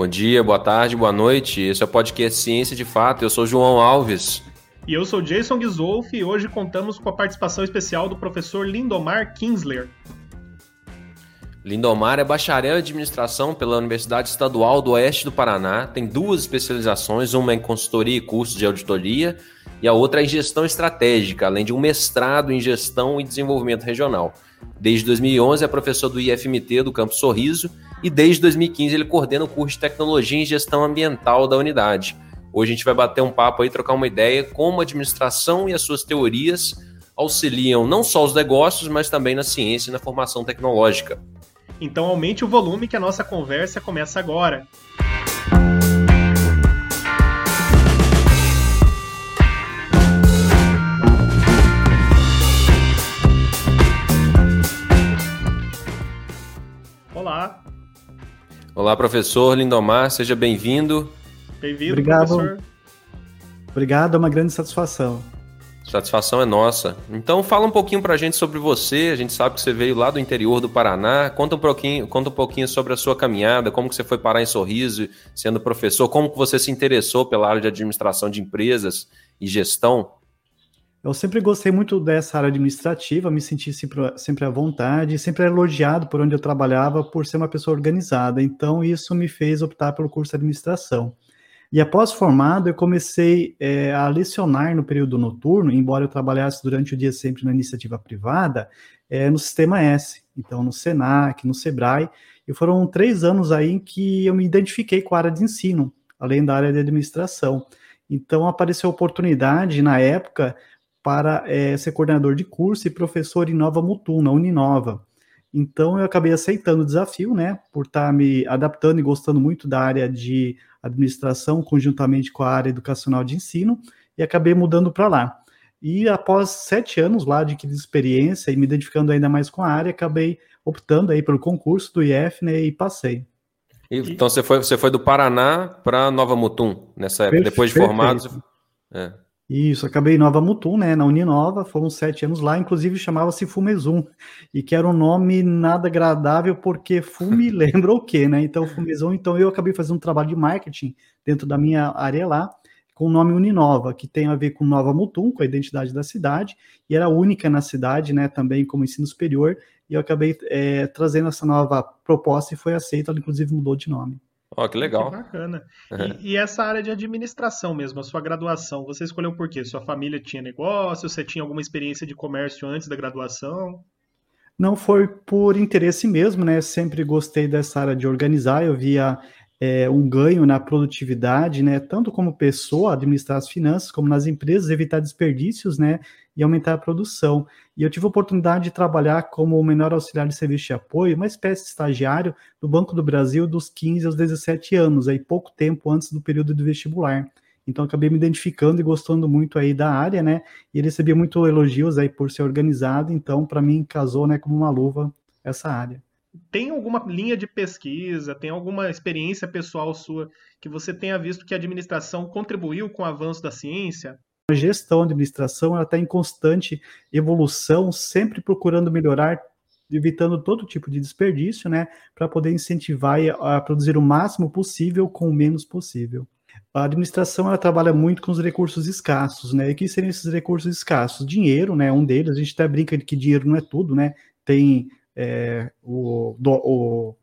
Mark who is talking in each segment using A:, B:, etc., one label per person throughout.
A: Bom dia, boa tarde, boa noite. Esse é o podcast Ciência de Fato. Eu sou João Alves.
B: E eu sou Jason Gizolf e hoje contamos com a participação especial do professor Lindomar Kinsler.
A: Lindomar é bacharel em administração pela Universidade Estadual do Oeste do Paraná, tem duas especializações, uma em consultoria e cursos de auditoria e a outra em gestão estratégica, além de um mestrado em gestão e desenvolvimento regional. Desde 2011 é professor do IFMT do Campo Sorriso e desde 2015 ele coordena o curso de tecnologia em gestão ambiental da unidade. Hoje a gente vai bater um papo aí, trocar uma ideia como a administração e as suas teorias auxiliam não só os negócios, mas também na ciência e na formação tecnológica.
B: Então aumente o volume que a nossa conversa começa agora. Olá,
A: professor Lindomar, seja bem-vindo.
B: Bem-vindo,
C: Obrigado.
B: professor.
C: Obrigado, é uma grande satisfação.
A: Satisfação é nossa. Então fala um pouquinho pra gente sobre você. A gente sabe que você veio lá do interior do Paraná. Conta um pouquinho, conta um pouquinho sobre a sua caminhada, como que você foi parar em Sorriso sendo professor, como que você se interessou pela área de administração de empresas e gestão.
C: Eu sempre gostei muito dessa área administrativa, me senti sempre, sempre à vontade, sempre elogiado por onde eu trabalhava por ser uma pessoa organizada. Então, isso me fez optar pelo curso de administração. E após formado, eu comecei é, a lecionar no período noturno, embora eu trabalhasse durante o dia sempre na iniciativa privada, é, no Sistema S, então no SENAC, no SEBRAE, e foram três anos aí em que eu me identifiquei com a área de ensino, além da área de administração. Então apareceu a oportunidade, na época, para é, ser coordenador de curso e professor em Nova Mutum, na Uninova. Então eu acabei aceitando o desafio, né, por estar me adaptando e gostando muito da área de administração, conjuntamente com a área educacional de ensino, e acabei mudando para lá. E após sete anos lá de experiência e me identificando ainda mais com a área, acabei optando aí pelo concurso do IF, né, e passei.
A: Então você foi, você foi do Paraná para Nova Mutum nessa época, depois de formado. Você...
C: É. Isso, acabei em Nova Mutum, né, na Uninova, foram sete anos lá, inclusive chamava-se Fumezum, e que era um nome nada agradável, porque fume lembra o quê, né, então Fumezum, então eu acabei fazendo um trabalho de marketing dentro da minha área lá, com o nome Uninova, que tem a ver com Nova Mutum, com a identidade da cidade, e era única na cidade, né, também como ensino superior, e eu acabei é, trazendo essa nova proposta e foi aceita, ela inclusive mudou de nome.
A: Ó, oh, que legal.
B: Que bacana. Uhum. E, e, essa área de administração mesmo, a sua graduação, você escolheu por quê? Sua família tinha negócio? Você tinha alguma experiência de comércio antes da graduação?
C: Não foi por interesse mesmo, né? Sempre gostei dessa área de organizar, eu via é, um ganho na produtividade, né? Tanto como pessoa, administrar as finanças, como nas empresas, evitar desperdícios, né? E aumentar a produção. E eu tive a oportunidade de trabalhar como menor auxiliar de serviço de apoio, uma espécie de estagiário do Banco do Brasil dos 15 aos 17 anos, aí pouco tempo antes do período do vestibular. Então acabei me identificando e gostando muito aí da área, né? E recebia muito elogios aí por ser organizado, então para mim casou, né, como uma luva essa área.
B: Tem alguma linha de pesquisa, tem alguma experiência pessoal sua que você tenha visto que a administração contribuiu com o avanço da ciência?
C: Gestão, administração, ela está em constante evolução, sempre procurando melhorar, evitando todo tipo de desperdício, né, para poder incentivar a produzir o máximo possível com o menos possível. A administração ela trabalha muito com os recursos escassos, né? E que seriam esses recursos escassos? Dinheiro, né? Um deles. A gente até brinca de que dinheiro não é tudo, né? Tem é, o, do, o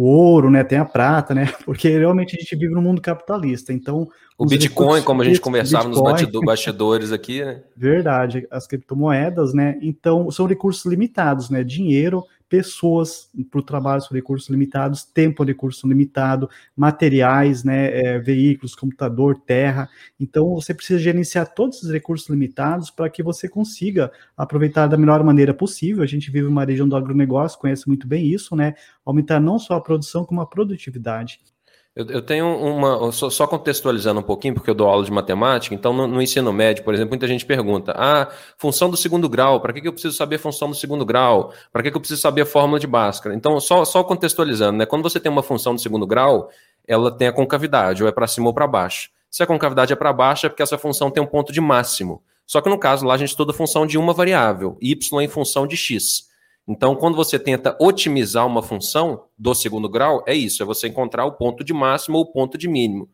C: o ouro, né, tem a prata, né, porque realmente a gente vive no mundo capitalista, então...
A: O Bitcoin, como a gente conversava Bitcoin, nos bastidores aqui, né?
C: Verdade, as criptomoedas, né, então são recursos limitados, né, dinheiro, pessoas para o trabalho são recursos limitados, tempo é recurso limitado, materiais, né, é, veículos, computador, terra. Então você precisa gerenciar todos esses recursos limitados para que você consiga aproveitar da melhor maneira possível. A gente vive uma região do agronegócio, conhece muito bem isso, né? Aumentar não só a produção, como a produtividade.
A: Eu, eu tenho uma. Só, só, contextualizando um pouquinho, porque eu dou aula de matemática, então no, no ensino médio, por exemplo, muita gente pergunta: ah, função do segundo grau, para que, que eu preciso saber a função do segundo grau? Para que, que eu preciso saber a fórmula de Bhaskara? Então, só, só contextualizando, né? Quando você tem uma função do segundo grau, ela tem a concavidade, ou é para cima ou para baixo. Se a concavidade é para baixo, é porque essa função tem um ponto de máximo. Só que no caso lá a gente estuda a função de uma variável, y em função de x. Então, quando você tenta otimizar uma função do segundo grau, é isso, é você encontrar o ponto de máximo ou o ponto de mínimo.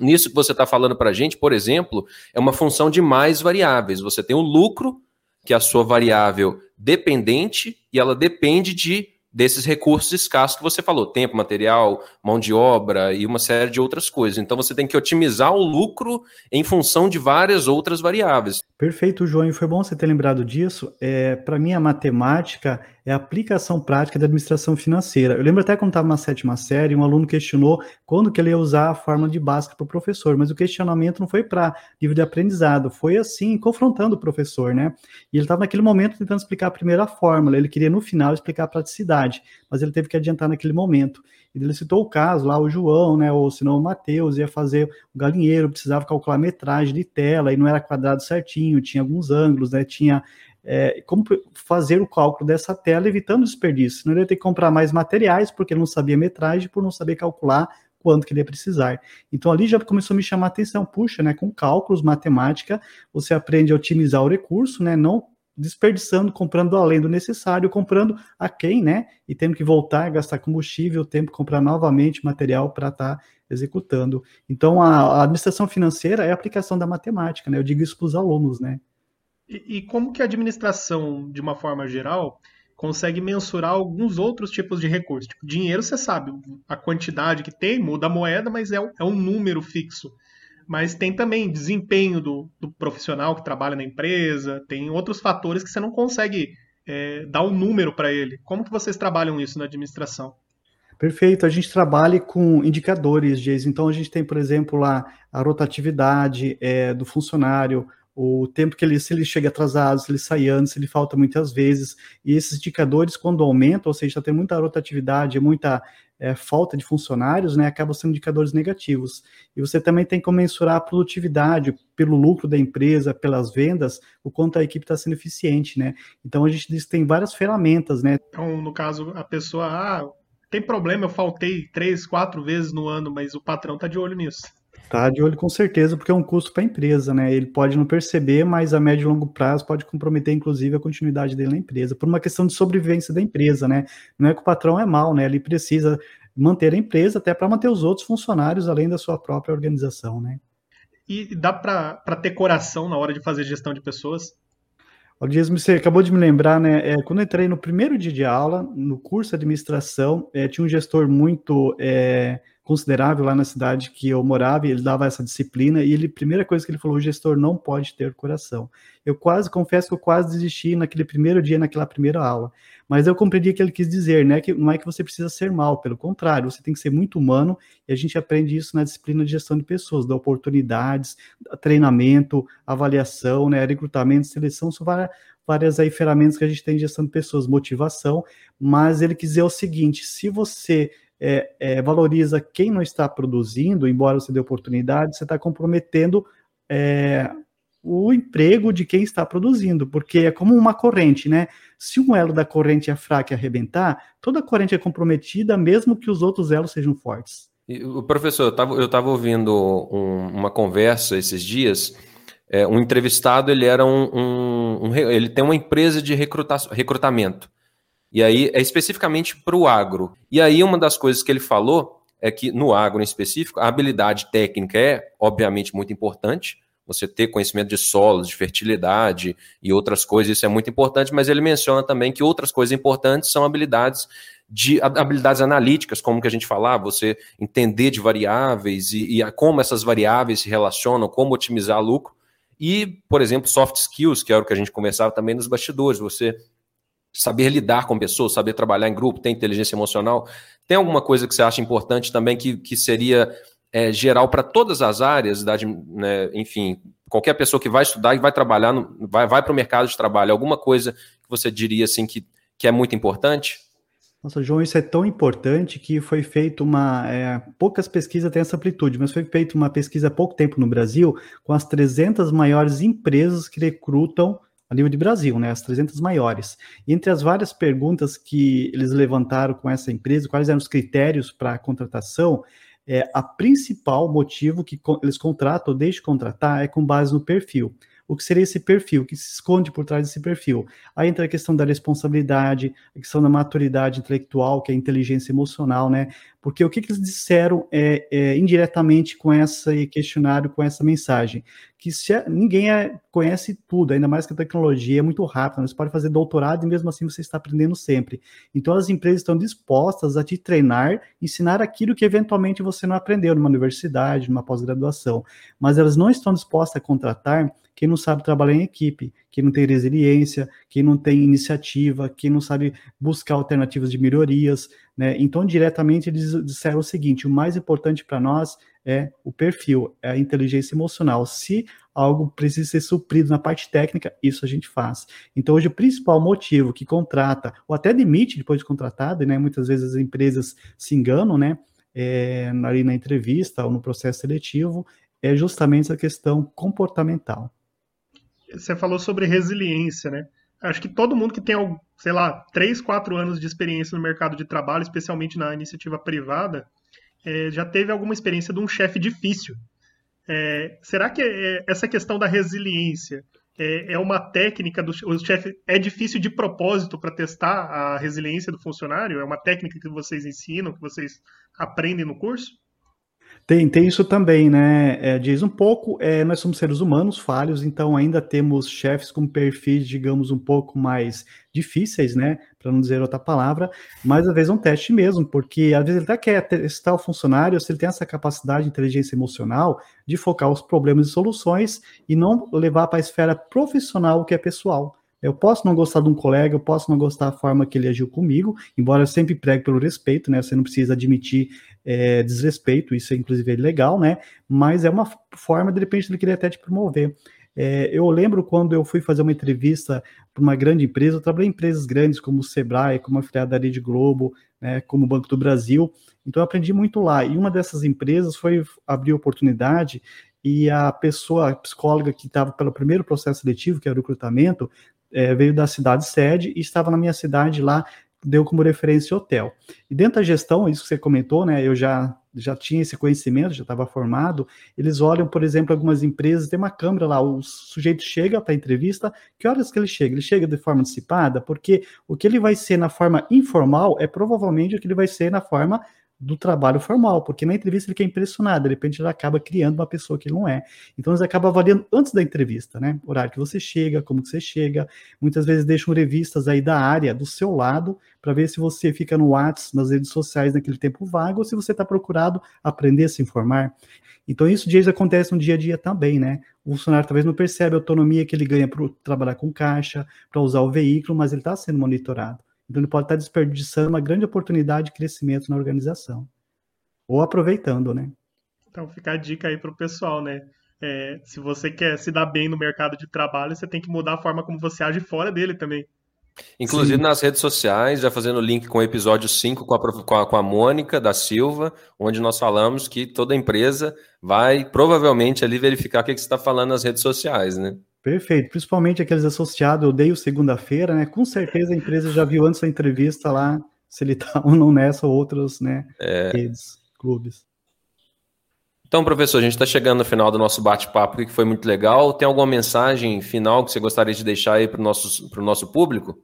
A: Nisso que você está falando para a gente, por exemplo, é uma função de mais variáveis. Você tem o lucro, que é a sua variável dependente, e ela depende de desses recursos escassos que você falou, tempo, material, mão de obra e uma série de outras coisas. Então você tem que otimizar o lucro em função de várias outras variáveis.
C: Perfeito, João, e foi bom você ter lembrado disso. É, Para mim, a matemática é a aplicação prática da administração financeira. Eu lembro até quando estava na sétima série, um aluno questionou quando que ele ia usar a fórmula de Bhaskara para o professor, mas o questionamento não foi para livro de aprendizado, foi assim, confrontando o professor, né? E ele estava naquele momento tentando explicar a primeira fórmula, ele queria no final explicar a praticidade, mas ele teve que adiantar naquele momento. Ele citou o caso lá, o João, né, ou se não o Matheus, ia fazer o galinheiro, precisava calcular metragem de tela, e não era quadrado certinho, tinha alguns ângulos, né, tinha é, como fazer o cálculo dessa tela evitando desperdício. Senão ele ia ter que comprar mais materiais, porque não sabia metragem, por não saber calcular quanto que ele ia precisar. Então ali já começou a me chamar a atenção, puxa, né, com cálculos, matemática, você aprende a otimizar o recurso, né, não desperdiçando, comprando além do necessário, comprando a quem, né, e tendo que voltar, gastar combustível, tempo comprar novamente material para estar tá executando. Então a, a administração financeira é a aplicação da matemática, né, eu digo isso para os alunos, né.
B: E, e como que a administração, de uma forma geral, consegue mensurar alguns outros tipos de recursos? Tipo, dinheiro, você sabe a quantidade que tem, muda a moeda, mas é, é um número fixo. Mas tem também desempenho do, do, profissional que trabalha na empresa, tem outros fatores que você não consegue é, dar um número para ele. Como que vocês trabalham isso na administração?
C: Perfeito, a gente trabalha com indicadores, Geis. Então a gente tem, por exemplo, lá a rotatividade é, do funcionário, o tempo que ele, se ele chega atrasado, se ele sai antes, se ele falta muitas vezes, e esses indicadores, quando aumentam, ou seja, tem muita rotatividade, muita é, falta de funcionários, né, acabam sendo indicadores negativos. E você também tem que mensurar a produtividade, pelo lucro da empresa, pelas vendas, o quanto a equipe está sendo eficiente, né. Então a gente diz que tem várias ferramentas, né.
B: Então, no caso, a pessoa, ah, tem problema, eu faltei três, quatro vezes no ano, mas o patrão está de olho nisso.
C: Tá de olho com certeza, porque é um custo para a empresa, né? Ele pode não perceber, mas a médio e longo prazo pode comprometer, inclusive, a continuidade dele na empresa, por uma questão de sobrevivência da empresa, né? Não é que o patrão é mal, né? Ele precisa manter a empresa até para manter os outros funcionários, além da sua própria organização, né?
B: E dá para ter coração na hora de fazer gestão de pessoas?
C: O Dias, você acabou de me lembrar, né? É, quando eu entrei no primeiro dia de aula, no curso de administração, é, tinha um gestor muito é, considerável lá na cidade que eu morava, e ele dava essa disciplina, e ele, primeira coisa que ele falou, o gestor não pode ter coração. Eu quase, confesso que eu quase desisti naquele primeiro dia, naquela primeira aula, mas eu compreendi o que ele quis dizer, né, que não é que você precisa ser mal, pelo contrário, você tem que ser muito humano, e a gente aprende isso na disciplina de gestão de pessoas, da oportunidades, treinamento, avaliação, né, recrutamento, seleção, são várias, várias aí ferramentas que a gente tem de gestão de pessoas, motivação, mas ele quis dizer o seguinte, se você é, é, valoriza quem não está produzindo, embora você dê oportunidade, você está comprometendo é, o emprego de quem está produzindo, porque é como uma corrente, né? Se um elo da corrente é fraco e arrebentar, toda a corrente é comprometida, mesmo que os outros elos sejam fortes.
A: o professor, eu estava ouvindo um, uma conversa esses dias. É, um entrevistado, ele era um, um, um, ele tem uma empresa de recruta, recrutamento. E aí é especificamente para o agro. E aí uma das coisas que ele falou é que no agro em específico, a habilidade técnica é obviamente muito importante. Você ter conhecimento de solos, de fertilidade e outras coisas, isso é muito importante, mas ele menciona também que outras coisas importantes são habilidades de habilidades analíticas, como que a gente falava, você entender de variáveis e, e como essas variáveis se relacionam, como otimizar lucro. E, por exemplo, soft skills, que era o que a gente conversava também nos bastidores, você saber lidar com pessoas, saber trabalhar em grupo, ter inteligência emocional. Tem alguma coisa que você acha importante também que, que seria é, geral para todas as áreas, da, né, enfim, qualquer pessoa que vai estudar e vai trabalhar, no, vai, vai para o mercado de trabalho, alguma coisa que você diria assim que, que é muito importante?
C: Nossa, João, isso é tão importante que foi feito uma. É, poucas pesquisas têm essa amplitude, mas foi feita uma pesquisa há pouco tempo no Brasil com as 300 maiores empresas que recrutam a nível de Brasil, né, as 300 maiores. Entre as várias perguntas que eles levantaram com essa empresa, quais eram os critérios para a contratação, é, a principal motivo que eles contratam, desde contratar, é com base no perfil. O que seria esse perfil, o que se esconde por trás desse perfil. Aí entra a questão da responsabilidade, a questão da maturidade intelectual, que é a inteligência emocional, né? Porque o que, que eles disseram é, é, indiretamente com esse questionário, com essa mensagem? Que se, ninguém é, conhece tudo, ainda mais que a tecnologia é muito rápida, você pode fazer doutorado e mesmo assim você está aprendendo sempre. Então as empresas estão dispostas a te treinar, ensinar aquilo que eventualmente você não aprendeu numa universidade, numa pós-graduação, mas elas não estão dispostas a contratar quem não sabe trabalhar em equipe, quem não tem resiliência, quem não tem iniciativa, quem não sabe buscar alternativas de melhorias, né? Então, diretamente, eles disseram o seguinte: o mais importante para nós é o perfil, é a inteligência emocional. Se algo precisa ser suprido na parte técnica, isso a gente faz. Então, hoje, o principal motivo que contrata, ou até demite depois de contratado, né? Muitas vezes as empresas se enganam, né? É, ali na entrevista ou no processo seletivo, é justamente essa questão comportamental
B: você falou sobre resiliência, né? Acho que todo mundo que tem, sei lá, 3, 4 anos de experiência no mercado de trabalho, especialmente na iniciativa privada, é, já teve alguma experiência de um chefe difícil. É, será que é, essa questão da resiliência é, é uma técnica do chefe é difícil de propósito para testar a resiliência do funcionário? É uma técnica que vocês ensinam, que vocês aprendem no curso?
C: Tem, tem isso também, né? É, diz um pouco, é, nós somos seres humanos falhos, então ainda temos chefes com perfis, digamos, um pouco mais difíceis, né? Para não dizer outra palavra, mas às vezes é um teste mesmo, porque às vezes ele até quer testar o funcionário se ele tem essa capacidade de inteligência emocional de focar os problemas e soluções e não levar para a esfera profissional o que é pessoal. Eu posso não gostar de um colega, eu posso não gostar da forma que ele agiu comigo, embora eu sempre pregue pelo respeito, né? Você não precisa admitir é, desrespeito, isso é inclusive legal, né? Mas é uma forma, de repente, ele querer até te promover. É, eu lembro quando eu fui fazer uma entrevista para uma grande empresa, eu trabalhei em empresas grandes como o Sebrae, como a filiada da Rede Globo, né, como o Banco do Brasil, então eu aprendi muito lá. E uma dessas empresas foi abrir oportunidade e a pessoa, a psicóloga que estava pelo primeiro processo seletivo, que era o recrutamento, é, veio da cidade sede e estava na minha cidade lá, deu como referência hotel. E dentro da gestão, isso que você comentou, né, eu já já tinha esse conhecimento, já estava formado, eles olham, por exemplo, algumas empresas, tem uma câmera lá, o sujeito chega para a entrevista, que horas que ele chega? Ele chega de forma antecipada, porque o que ele vai ser na forma informal é provavelmente o que ele vai ser na forma do trabalho formal, porque na entrevista ele quer impressionar, de repente ele acaba criando uma pessoa que ele não é. Então eles acabam avaliando antes da entrevista, né? O horário que você chega, como que você chega. Muitas vezes deixam revistas aí da área do seu lado para ver se você fica no WhatsApp, nas redes sociais naquele tempo vago, ou se você está procurado aprender a se informar. Então isso dias acontece no dia a dia também, né? O funcionário talvez não percebe a autonomia que ele ganha para trabalhar com caixa, para usar o veículo, mas ele está sendo monitorado. Então ele pode estar desperdiçando uma grande oportunidade de crescimento na organização. Ou aproveitando, né?
B: Então fica a dica aí para o pessoal, né? É, se você quer se dar bem no mercado de trabalho, você tem que mudar a forma como você age fora dele também.
A: Inclusive Sim. nas redes sociais, já fazendo link com o episódio 5 com a, com, a, com a Mônica da Silva, onde nós falamos que toda empresa vai provavelmente ali verificar o que, que você está falando nas redes sociais, né?
C: Perfeito, principalmente aqueles associados, eu dei o segunda-feira, né? Com certeza a empresa já viu antes da entrevista lá se ele está ou não nessa ou outras né, é... redes, clubes.
A: Então, professor, a gente está chegando no final do nosso bate-papo, que foi muito legal. Tem alguma mensagem final que você gostaria de deixar aí para o nosso, nosso público?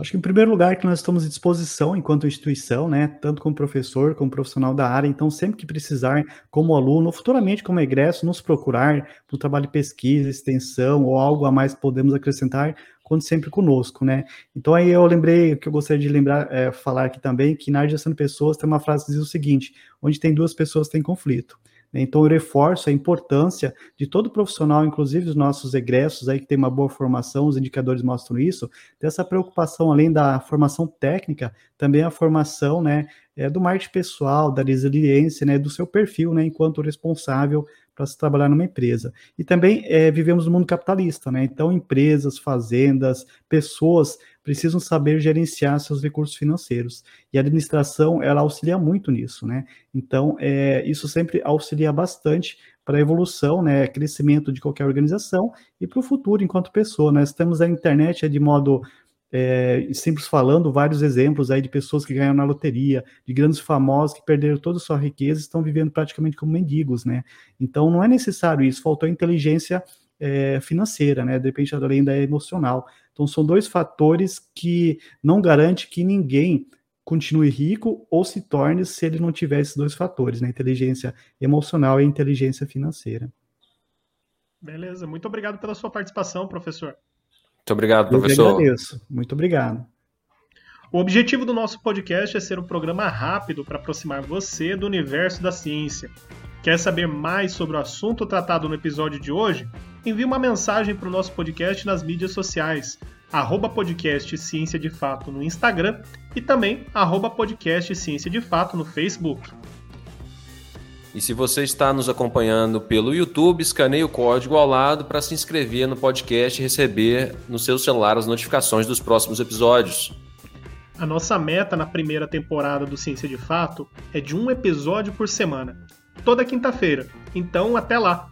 C: Acho que, em primeiro lugar, que nós estamos à disposição enquanto instituição, né, tanto como professor, como profissional da área, então, sempre que precisar, como aluno, futuramente como egresso, nos procurar para o trabalho de pesquisa, extensão ou algo a mais podemos acrescentar, conte sempre conosco, né. Então, aí eu lembrei, que eu gostaria de lembrar, é, falar aqui também, que na área de pessoas tem uma frase que diz o seguinte, onde tem duas pessoas tem conflito. Então, eu reforço a importância de todo profissional, inclusive os nossos egressos aí que tem uma boa formação, os indicadores mostram isso, dessa preocupação, além da formação técnica, também a formação, né, é, do marketing pessoal, da resiliência, né, do seu perfil, né, enquanto responsável para se trabalhar numa empresa. E também é, vivemos no mundo capitalista, né? Então, empresas, fazendas, pessoas precisam saber gerenciar seus recursos financeiros. E a administração, ela auxilia muito nisso, né? Então, é, isso sempre auxilia bastante para a evolução, né, crescimento de qualquer organização e para o futuro enquanto pessoa. Nós temos a internet é, de modo é, simples falando, vários exemplos aí de pessoas que ganham na loteria, de grandes famosos que perderam toda a sua riqueza e estão vivendo praticamente como mendigos, né? Então não é necessário isso, faltou inteligência é, financeira, né? De repente a renda é emocional. Então são dois fatores que não garante que ninguém continue rico ou se torne se ele não tiver esses dois fatores, né? Inteligência emocional e inteligência financeira.
B: Beleza, muito obrigado pela sua participação, professor.
A: Muito obrigado, professor. Eu
C: agradeço. Muito obrigado.
B: O objetivo do nosso podcast é ser um programa rápido para aproximar você do universo da ciência. Quer saber mais sobre o assunto tratado no episódio de hoje? Envie uma mensagem para o nosso podcast nas mídias sociais, arroba podcast Ciência de Fato no Instagram e também arroba podcast Ciência de Fato no Facebook.
A: E se você está nos acompanhando pelo YouTube, escaneie o código ao lado para se inscrever no podcast e receber no seu celular as notificações dos próximos episódios.
B: A nossa meta na primeira temporada do Ciência de Fato é de um episódio por semana, toda quinta-feira. Então, até lá!